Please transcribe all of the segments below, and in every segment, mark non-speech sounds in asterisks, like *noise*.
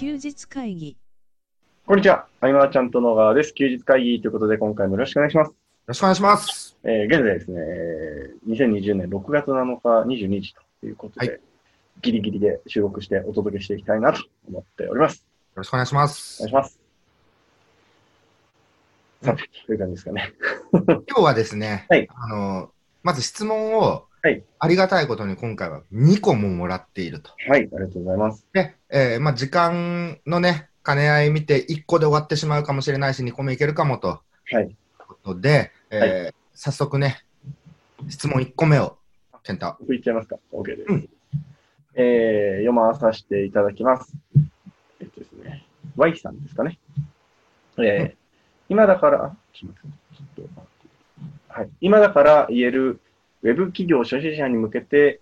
休日会議こんにちは。アイマーちゃんと野川です。休日会議ということで、今回もよろしくお願いします。よろしくお願いします。えー現在ですね、えー2020年6月7日22時ということで、はギリギリで収録してお届けしていきたいなと思っております。よろしくお願いしまおす願いし。ます。さて、という感じですかね。*laughs* 今日はですね、はいあの、まず質問を、はいありがたいことに今回は2個ももらっていると。はい、ありがとうございます。で、えーまあ、時間のね、兼ね合い見て1個で終わってしまうかもしれないし、2個目いけるかもと。はい。ことで、えー早速ね、質問1個目を、健太。振いっちゃいますか ?OK です。うんえー読まさせていただきます。えっとですね、Y さんですかね。えーうん今だから、あちょっと待ってはい、今だから言えるウェブ企業初心者に向けて、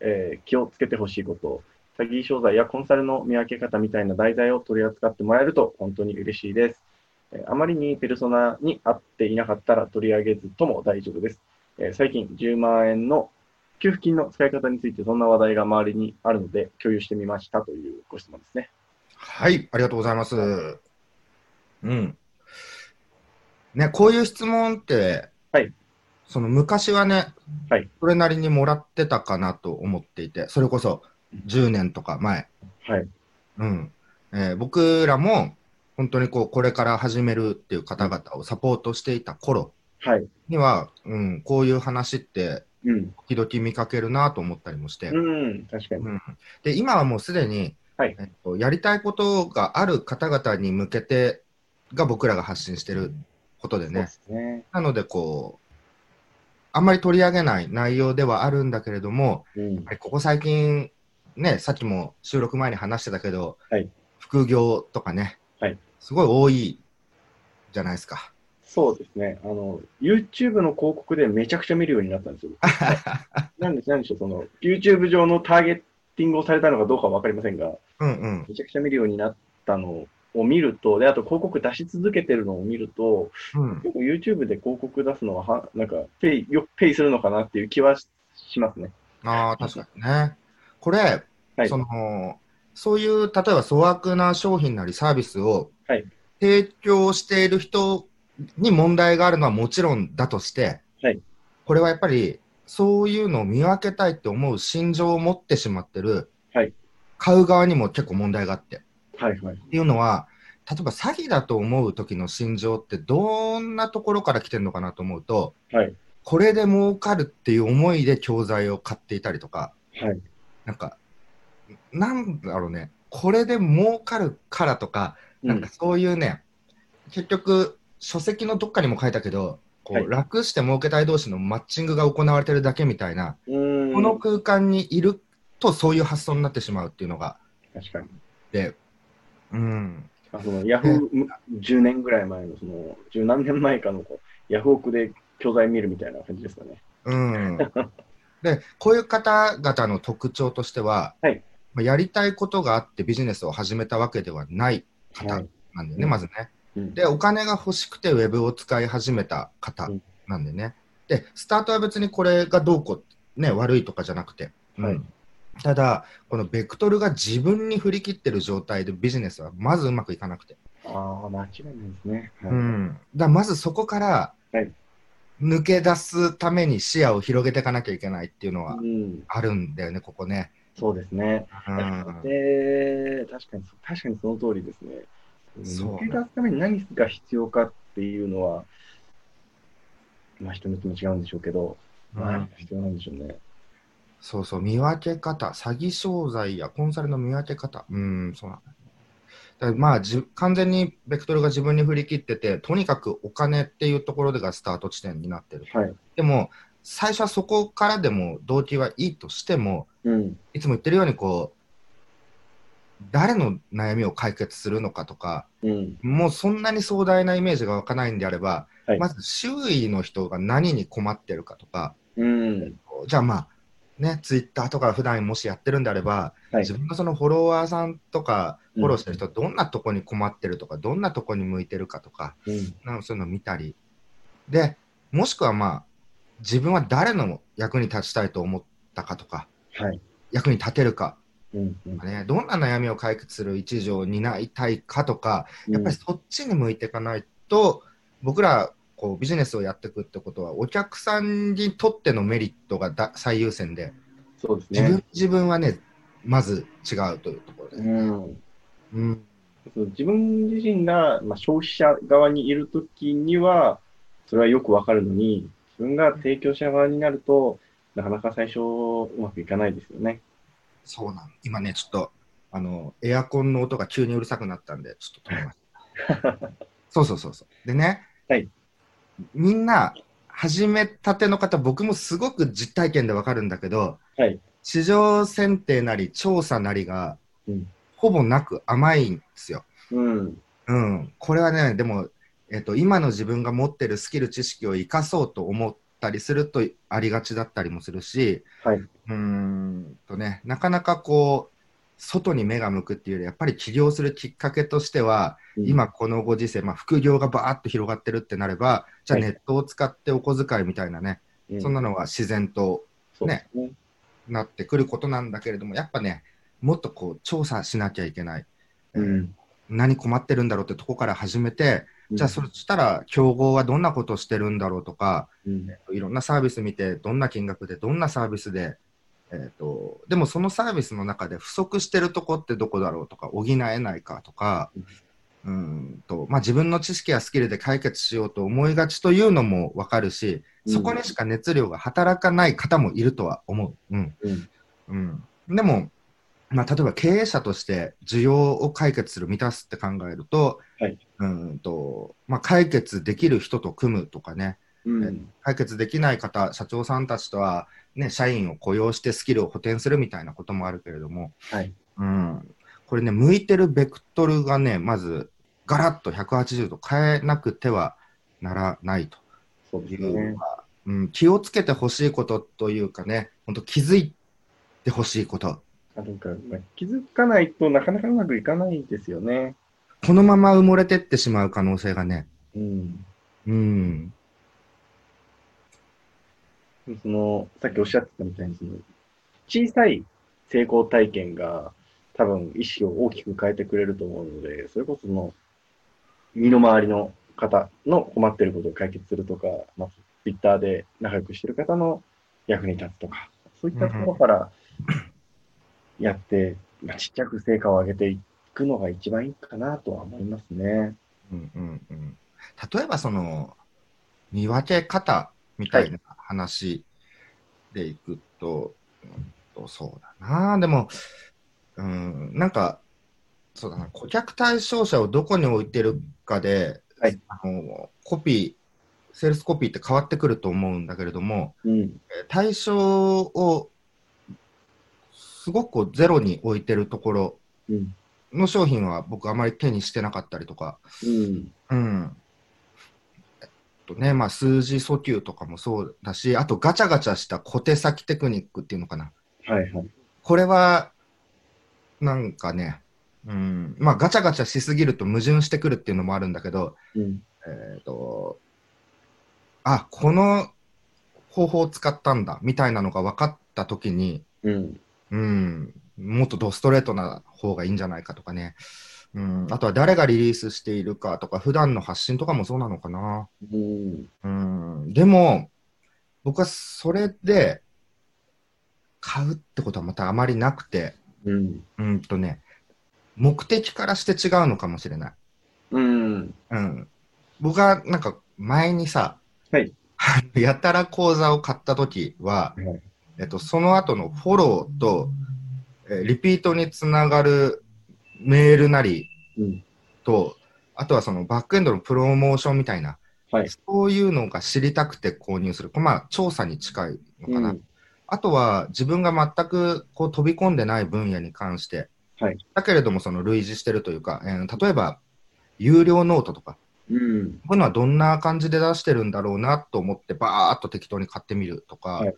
えー気をつけてほしいこと、詐欺商材やコンサルの見分け方みたいな題材を取り扱ってもらえると本当に嬉しいです。えーあまりにペルソナに合っていなかったら取り上げずとも大丈夫です。えー最近10万円の給付金の使い方についてそんな話題が周りにあるので共有してみましたというご質問ですね。はい、ありがとうございます。うん。ね、こういう質問って、はいその昔はね、はいそれなりにもらってたかなと思っていて、それこそ10年とか前。はい。うんえー僕らも本当にこうこれから始めるっていう方々をサポートしていた頃はい。には、うん、こういう話ってうん。時々見かけるなと思ったりもして、うん。確かに。うんで今はもうすでに、はいえっと、やりたいことがある方々に向けてが僕らが発信してることでそうでね、すね。なのでこう、あんまり取り上げない内容ではあるんだけれども、うんここ最近、ね、さっきも収録前に話してたけど、はい副業とかね、はいすごい多いじゃないですか。そうですね。あの、YouTube の広告でめちゃくちゃ見るようになったんですよ。*laughs* なんで、なんでしょう、その、YouTube 上のターゲッティングをされたのかどうかはわかりませんが、うんうん。めちゃくちゃ見るようになったのを見ると、で、あと広告出し続けてるのを見ると、うん、結構 YouTube で広告出すのはは、なんか、ペイ、よくペイするのかなっていう気はししますね。ああ、確かにね。これ、はい。その、そういう、例えば粗悪な商品なりサービスをはい提供している人に問題があるのはもちろんだとして、はいこれはやっぱり、そういうのを見分けたいって思う心情を持ってしまってる、はい買う側にも結構問題があって。っはい、はい。ていうのは、例えば詐欺だと思う時の心情ってどんなところから来てるのかなと思うと、はい。これで儲かるっていう思いで教材を買っていたりとか、はい。なんか、なんだろうね、これで儲かるからとか、なんかそういうね、結局、書籍のどっかにも書いたけど、こうはい楽して儲けたい同士のマッチングが行われてるだけみたいな、うん。この空間にいるとそういう発想になってしまうっていうのが、確かに。で、うん、あそのヤフー、10年ぐらい前の、その、十何年前かのヤフオクで教材見るみたいな感じですかね。うん。で、こういう方々の特徴としては、はい。まあやりたいことがあってビジネスを始めたわけではない方はい。なんだよね、うん。まずね。うん。で、お金が欲しくてウェブを使い始めた方うん。なんでね。で、スタートは別にこれがどうこう、ね、悪いとかじゃなくて、はい。うんただ、このベクトルが自分に振り切ってる状態でビジネスはまずうまくいかなくて。ああ、間違いないですね。はいうん、だまずそこからはい抜け出すために視野を広げていかなきゃいけないっていうのはうん、あるんだよね、ここね。そうですね。うんで、確かに、確かにその通りですね。抜け出すために何が必要かっていうのは、まあ人によっても違うんでしょうけど、うん何が必要なんでしょうね。そうそう、見分け方、詐欺商材やコンサルの見分け方、うん、そうなんだ。だまあじ、完全にベクトルが自分に振り切ってて、とにかくお金っていうところでがスタート地点になってる。はい。でも、最初はそこからでも動機はいいとしても、うん。いつも言ってるように、こう、誰の悩みを解決するのかとか、うん。もうそんなに壮大なイメージが湧かないんであれば、はいまず周囲の人が何に困ってるかとか、うん。じゃあまあ、ね、ツイッターとか普段もしやってるんであれば、はい。自分のそのフォロワーさんとか、うん。フォローしてる人、どんなとこに困ってるとか、どんなとこに向いてるかとか、うん。なんかそういうのを見たり、で、もしくはまあ、自分は誰の役に立ちたいと思ったかとか、はい。役に立てるか。うんうん。ね、どんな悩みを解決する一助を担いたいかとか、やっぱりそっちに向いていかないと、僕らこうビジネスをやっていくってことは、お客さんにとってのメリットがだ最優先で、そうです自分ね。自分はね、まず違うというところで。うんうん自分自身が、まあ、消費者側にいるときには、それはよくわかるのに、自分が提供者側になると、なかなか最初、うまくいかないですよね。そうなん今ね、ちょっとあのエアコンの音が急にうるさくなったんで、ちょっと止めました。*laughs* そうそうそうそう。でね、はいみんな始めたての方、僕もすごく実体験でわかるんだけど、はい。市場選定なり調査なりが、うんほぼなく甘いんですよ。うん。うん、これはね、でも、えっと、今の自分が持ってるスキル、知識を生かそうと思ったりするとありがちだったりもするし、はい。うーんとね、なかなかこう、外に目が向くっていうより、やっぱり起業するきっかけとしては、今このご時世、まあ、副業がバーッと広がってるってなれば、じゃあはいネットを使ってお小遣いみたいなね、うん、そんなのは自然とそうですね。なってくることなんだけれども、やっぱね、もっとこう調査しなきゃいけない。うん。何困ってるんだろうってとこから始めて、じゃあそしたら競合はどんなことをしてるんだろうとか、うん。いろんなサービス見て、どんな金額で、どんなサービスで、えー、とでもそのサービスの中で不足してるとこってどこだろうとか、補えないかとか、うんとまあ、自分の知識やスキルで解決しようと思いがちというのも分かるし、そこにしか熱量が働かない方もいるとは思う。うん。うん。うん、でも、まあ、例えば経営者として需要を解決する、満たすって考えると、はい。うんとまあ、解決できる人と組むとかね、うん。解決できない方、社長さんたちとは、ね、社員を雇用してスキルを補填するみたいなこともあるけれども、はい。うん、これね、向いてるベクトルがね、まずガラッと180度変えなくてはならないとそうでいうすね。うん、気をつけてほしいことというかね、本当気づいてほしいこと。あなんか、まあ、気づかないとなかなかうまくいかないですよね。このまま埋もれてってしまう可能性がね、うん。うん、その、さっきおっしゃってたみたいに、その小さい成功体験が多分意識を大きく変えてくれると思うので、それこその、身の回りの方の困ってることを解決するとか、まあ、ツイッターで仲良くしてる方の役に立つとか、そういったところからやって、まあ、ちっちゃく成果を上げていくのが一番いいかなとは思いますね。うん、うん、うん。例えばその、見分け方みたいな話でいくと、うんとそうだな、でも、うん、なんか、そうだな、顧客対象者をどこに置いてるかで、はいあのコピー、セールスコピーって変わってくると思うんだけれども、うん。えー対象をすごくゼロに置いてるところうん。の商品は僕あまり手にしてなかったりとか、うん。うん。とね、まあ数字訴求とかもそうだし、あとガチャガチャした小手先テクニックっていうのかな。はいはい。これは、なんかね、うん、まあガチャガチャしすぎると矛盾してくるっていうのもあるんだけど、うん。えっ、と、あ、この方法を使ったんだ、みたいなのが分かったときに、うん。うん、もっとドストレートな方がいいんじゃないかとかね。うん、あとは誰がリリースしているかとか、普段の発信とかもそうなのかな。うん。うん、でも、僕はそれで買うってことはまたあまりなくて、うん。うんとね、目的からして違うのかもしれない。うん。うん。僕はなんか前にさ、はい *laughs* やたら講座を買った時は、はいえっと、その後のフォローと、えーリピートにつながるメールなりうん。と、あとはそのバックエンドのプロモーションみたいな、はい。そういうのが知りたくて購入する。まあ、調査に近いのかな。うんあとは自分が全くこう飛び込んでない分野に関して、はいだけれどもその類似してるというか、えー例えば有料ノートとか、うん。こういうのはどんな感じで出してるんだろうなと思って、バーっと適当に買ってみるとか、はい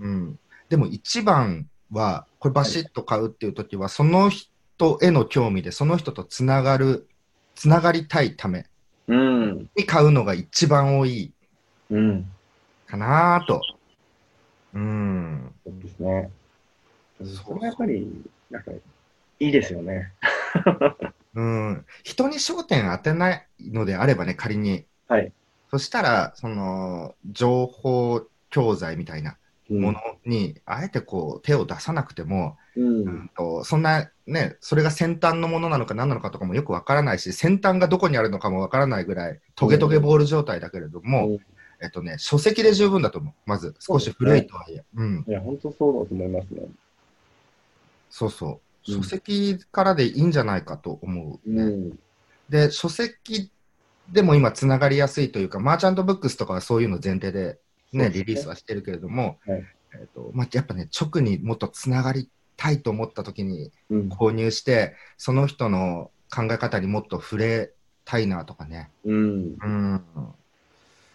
うん、でも一番は、これバシッと買うっていう時は、その人への興味で、その人とつながる、つながりたいためうん。に買うのが一番多いうん。かなと。うん。そうですね。それはやっぱり、なんか、いいですよね。*laughs* うん、人に焦点当てないのであればね、仮に。はい。そしたら、その、情報教材みたいなうんものに、あえてこう、手を出さなくても、うん。うんとそんなね、それが先端のものなのか何なのかとかもよくわからないし、先端がどこにあるのかもわからないぐらい、トゲトゲボール状態だけれども、うんえっとね、書籍で十分だと思う。まず、少し古いとはいえ。うん、いや、本当そうだと思いますね。そうそう。うん書籍からでいいんじゃないかと思う、ねうん。で、書籍でも今つながりやすいというか、マーチャントブックスとかはそういうの前提で、ね、リリースはしてるけれども、はいえっとまあ、やっぱね、直にもっとつながりたいと思った時にうん。購入して、その人の考え方にもっと触れたいなとかね。うん。うん、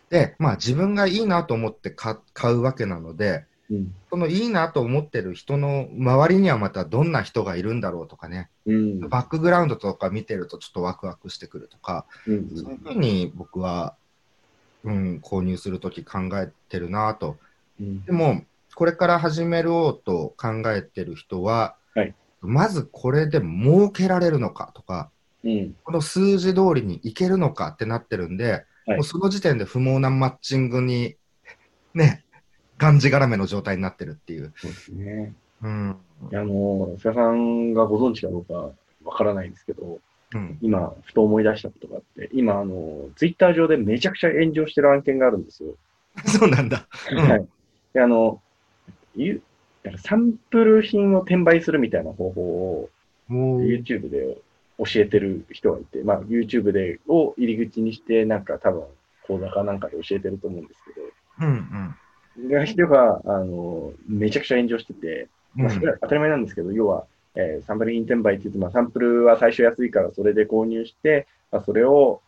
で、まあ自分がいいなと思って買買うわけなので、うん。そのいいなと思ってる人の周りにはまたどんな人がいるんだろうとかね、うん。バックグラウンドとか見てるとちょっとワクワクしてくるとか、うんそういうふうに僕は、うん、購入するとき考えてるなと。うんでも、これから始めようと考えてる人は、はいまずこれで儲けられるのかとか、うん。この数字通りにいけるのかってなってるんで、はいもうその時点で不毛なマッチングに、ね、がんじがらめの状態になってるっていう。そうですね。うん。いやあの、菅さんがご存知かどうかわからないんですけど、うん。今、ふと思い出したことがあって、今、あの、ツイッター上でめちゃくちゃ炎上してる案件があるんですよ。*laughs* そうなんだ。うんはい。で、あの、サンプル品を転売するみたいな方法を YouTube で教えてる人がいて、まあ YouTube でを入り口にして、なんか多分講座かなんかで教えてると思うんですけうんど、で人が、あの、めちゃくちゃ炎上してて、うん。まあそれは当たり前なんですけど、要は、えーサンプル品転売って言って、まあサンプルは最初安いからそれで購入して、まあ、それを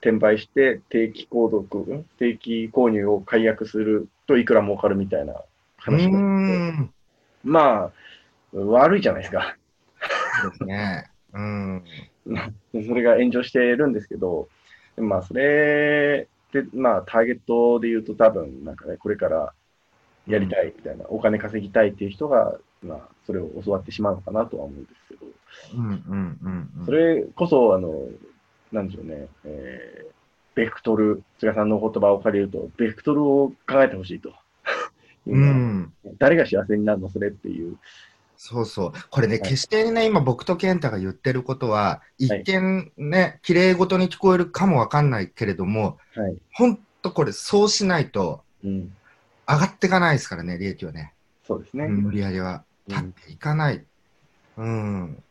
転売して定期購読、ん定期購入を解約するといくら儲かるみたいなう話があって、ん。まあ、悪いじゃないですか。そうですね。うん。でそれが炎上してるんですけど、でまあ、それで、まあ、ターゲットで言うと多分、なんかね、これからやりたいみたいな、お金稼ぎたいっていう人が、まあ、それを教わってしまうのかなとは思うんですけど、うんうんうんうん。それこそ、あの、なんでしょうね、えーベクトル、菅さんのお言葉を借りると、ベクトルを考えてほしいと。うん。誰が幸せになるの、それっていう。そうそう。これね、はい決してね、今僕と健太が言ってることは、一見ね、綺麗事に聞こえるかもわかんないけれども、はい。ほんとこれ、そうしないとうん。上がっていかないですからね、利益はね。そうですね。うん売り上げは。うん立っていかない。うん。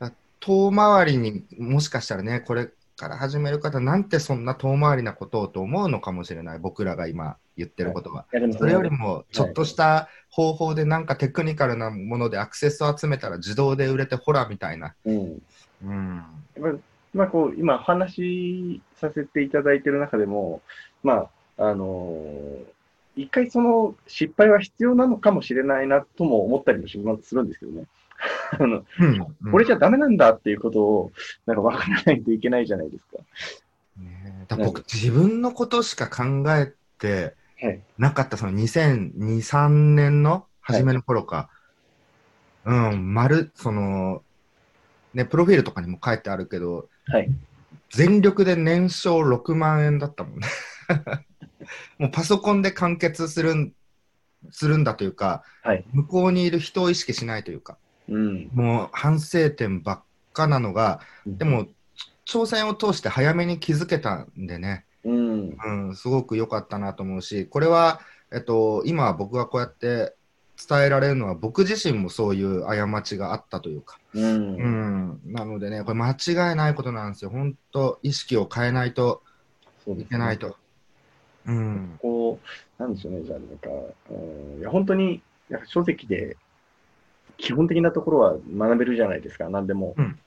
だ遠回りにもしかしたらね、これから始める方、なんてそんな遠回りなことをと思うのかもしれない、僕らが今言ってることは。いやでもそれよりも、ちょっとした方法で、なんかテクニカルなものでアクセスを集めたら自動で売れて、ほらみたいな。うん。うん。まあ、こう、今、お話しさせていただいている中でも、まあ、あのー一回その失敗は必要なのかもしれないなとも思ったりもしまするんですけどね。*laughs* あの、うんこれじゃダメなんだっていうことを、なんか分からないといけないじゃないですか。ねだ僕、自分のことしか考えてはい。なかった、その2002、3年の初めの頃か。うん、丸、その、ね、プロフィールとかにも書いてあるけど、はい。全力で年商6万円だったもんね。*laughs* もうパソコンで完結するんするんだというか、はい。向こうにいる人を意識しないというか、うん。もう反省点ばっかなのが、でも、挑戦を通して早めに気づけたんでね、うん。うん、すごく良かったなと思うし、これは、えっと、今僕がこうやって伝えられるのは、僕自身もそういう過ちがあったというか、うん。うん、なのでね、これ間違いないことなんですよ。本当、意識を変えないといけないと。うん、こう、なんでしょうね、じゃあ、なんか、うん、いや、本当に、書籍で、基本的なところは学べるじゃないですか、何でも。うん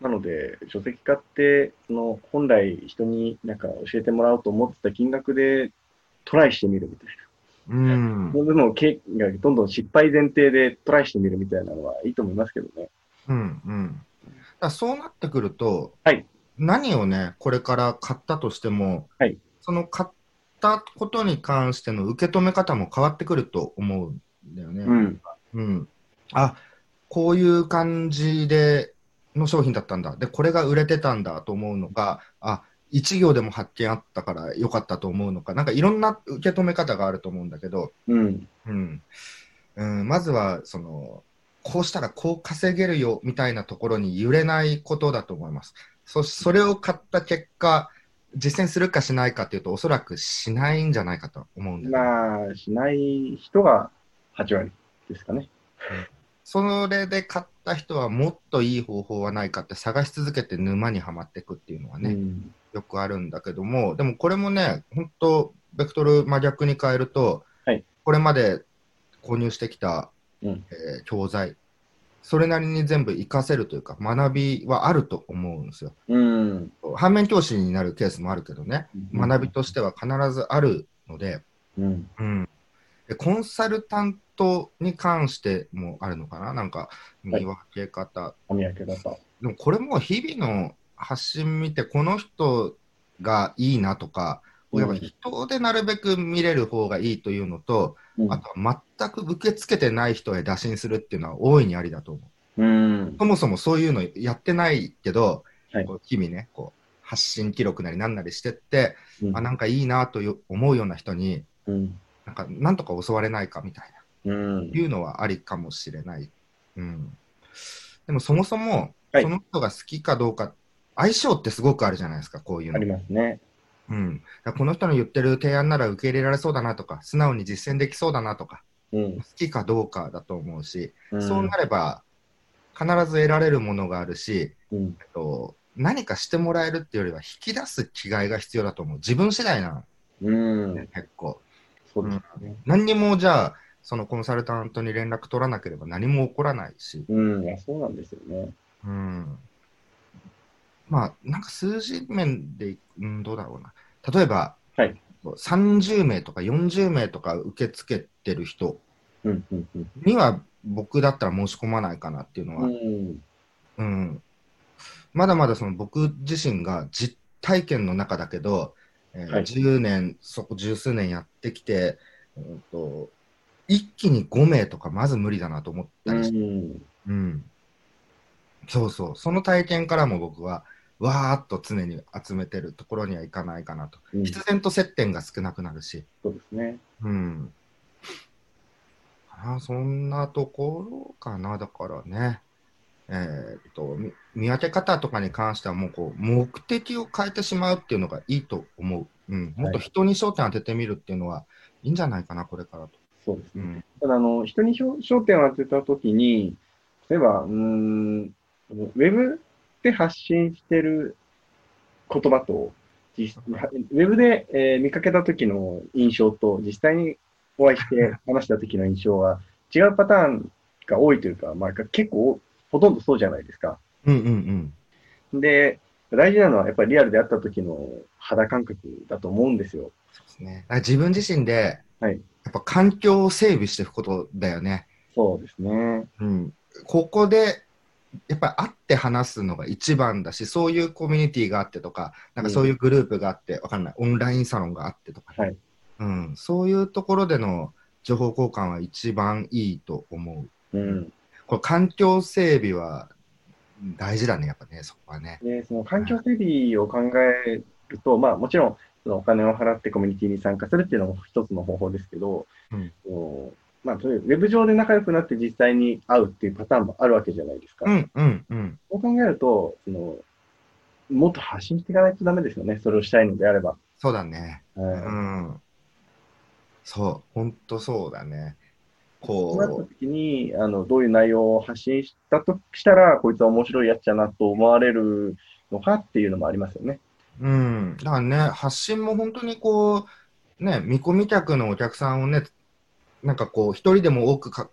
なので、書籍化って、その、本来人になんか教えてもらおうと思ってた金額でトライしてみるみたいな。うん、でも、経がどんどん失敗前提でトライしてみるみたいなのはいいと思いますけどね。うん、うん。だそうなってくると、はい何をね、これから買ったとしても、はいその買ったことに関しての受け止め方も変わってくると思うんだよね。うん。うん、あこういう感じでの商品だったんだでこれが売れてたんだと思うのかあ一行でも発見あったから良かったと思うのかなんかいろんな受け止め方があると思うんだけど、うん。うんうん、まずはそのこうしたらこう稼げるよみたいなところに揺れないことだと思います。そそれを買った結果実践するかしないかっていうとおそらくしないんじゃないかと思うんだよねまあ、しない人が8割ですかね。それで買った人はもっといい方法はないかって探し続けて沼にはまっていくっていうのはね、うんよくあるんだけども、でもこれもね、本当、ベクトル真逆に変えると、はいこれまで購入してきた、うんえー教材、それなりに全部活かせるというか、学びはあると思うんですよ。うん。反面教師になるケースもあるけどね、学びとしては必ずあるので、うん。うん、でコンサルタントに関してもあるのかな、なんか見分け方、お見分け方。でもこれも日々の発信見て、この人がいいなとか、うんやっぱ人でなるべく見れる方がいいというのと、うんあとは全く受け付けてない人へ打診するっていうのは大いにありだと思う。うん。そもそもそういうのやってないけど、はいこう日々ね、こう発信記録なりなんなりしてって、うんあなんかいいなという思うような人に、うん。なんかなんとか襲われないかみたいな。うん。いうのはありかもしれない。うん、でもそもそも、はいその人が好きかどうか、相性ってすごくあるじゃないですか、こういうの。ありますね。うん、この人の言ってる提案なら受け入れられそうだなとか、素直に実践できそうだなとか、うん。好きかどうかだと思うし、うんそうなれば必ず得られるものがあるし、うん。えっと、何かしてもらえるっていうよりは引き出す気概が必要だと思う。自分次第なうん。結構。そうですね。何にもじゃあ、そのコンサルタントに連絡取らなければ何も起こらないし、うん。いや、そうなんですよね。うんまあ、なんか数字面で、うん、どうだろうな。例えば、はい30名とか40名とか受け付けてる人。には僕だったら申し込まないかなっていうのは、うん。うんまだまだその僕自身が実体験の中だけど、えーはい10年、そこ十数年やってきて、うんと、一気に5名とかまず無理だなと思ったりしてうん。うん、そうそう、その体験からも僕は、わーっと常に集めてるところにはいかないかなと。うん必然と接点が少なくなるし、そうですね。うん。かなそんなところかな、だからね。えーっと、み見分け方とかに関しては、もうこう、目的を変えてしまうっていうのがいいと思う。うん。もっと人に焦点当ててみるっていうのは、いいんじゃないかな、これからと。そうですね。うん。ただ、あの、人に焦焦点を当てたときに、例えば、うーん、ウェブで発信してる言葉と、実ウェブで、えー見かけた時の印象と、実際にお会いして *laughs* 話した時の印象は違うパターンが多いというか、まあ、結構、ほとんどそうじゃないですか。うんうんうん。で、大事なのはやっぱりリアルで会った時の肌感覚だと思うんですよ。そうですね。自分自身で、はいやっぱ環境を整備していくことだよね。そうですね。うん、ここでやっぱり会って話すのが一番だし、そういうコミュニティがあってとか、なんかそういうグループがあって、わかんない、オンラインサロンがあってとか、はいうん、そういうところでの情報交換は一番いいと思う。うん。これ環境整備は大事だね、やっぱね、そこはね。で、その環境整備を考えると、まあもちろん、そのお金を払ってコミュニティに参加するっていうのも一つの方法ですけど、うんこうまあ、そういうウェブ上で仲良くなって実際に会うっていうパターンもあるわけじゃないですか。うん、うん、うん。そう考えると、その、もっと発信していかないとダメですよね。それをしたいのであれば。そうだね。うはいん。そう、本当そうだね。そうなったこ時に、あの、どういう内容を発信したとしたら、こいつは面白いやつだなと思われるのかっていうのもありますよね。う、うん。だからね、発信も本当にこう、ね、見込み客のお客さんをね、なんかこう、一人でも多くか、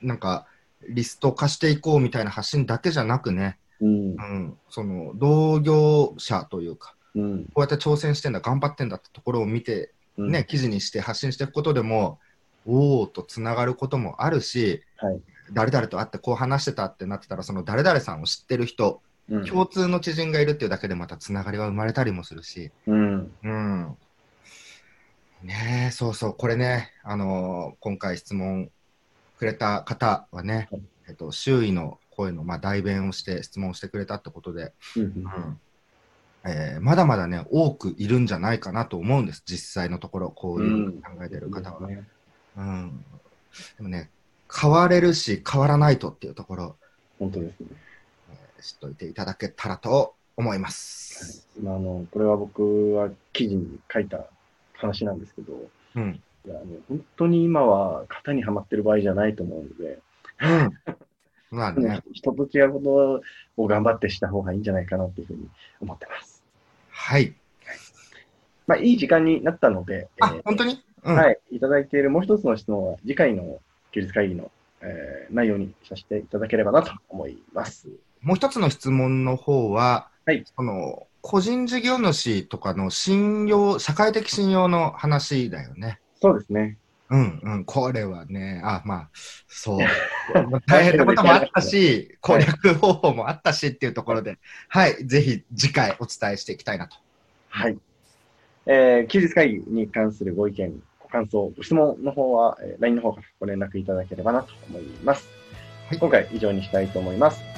なんか、リスト化していこうみたいな発信だけじゃなくね、うんう。ん、その、同業者というか、うん。こうやって挑戦してんだ、頑張ってんだってところを見て、うんね、記事にして発信していくことでも、おおとつながることもあるし、はい。誰々と会ってこう話してたってなってたら、その誰々さんを知ってる人、うん。共通の知人がいるっていうだけでまたつながりは生まれたりもするし、うん。うん。ねえ、そうそう、これね、あのー今回質問くれた方はね、はい。えっと、周囲の声の、まあ、代弁をして質問してくれたってことで、うんうん。えーまだまだね、多くいるんじゃないかなと思うんです、実際のところ、こういう考えてる方は。ね。うん、でもね、変われるし、変わらないとっていうところ、本当ですね。えー知っといていただけたらと思います。まあ、あの、これは僕は記事に書いた話なんですけど、うん。いやあの本当に今は型にはまってる場合じゃないと思うので、うん。*laughs* まあね、人と違うことを頑張ってした方がいいんじゃないかなっていうふうに思ってます。はい。まあ、いい時間になったので、あ、えー本当に？うん。はい、いただいているもう一つの質問は、次回の休日会議の、えー内容にさせていただければなと思います。もう一つの質問の方は、はいその個人事業主とかの信用、社会的信用の話だよね。そうですね。うんうん、これはね、あ、まあ、そう。*laughs* 大変なこともあったし、攻略方法もあったしっていうところで、はい、ぜひ次回お伝えしていきたいなと。はい。えー休日会議に関するご意見、ご感想、ご質問の方は、えー LINE の方からご連絡いただければなと思います。はい今回以上にしたいと思います。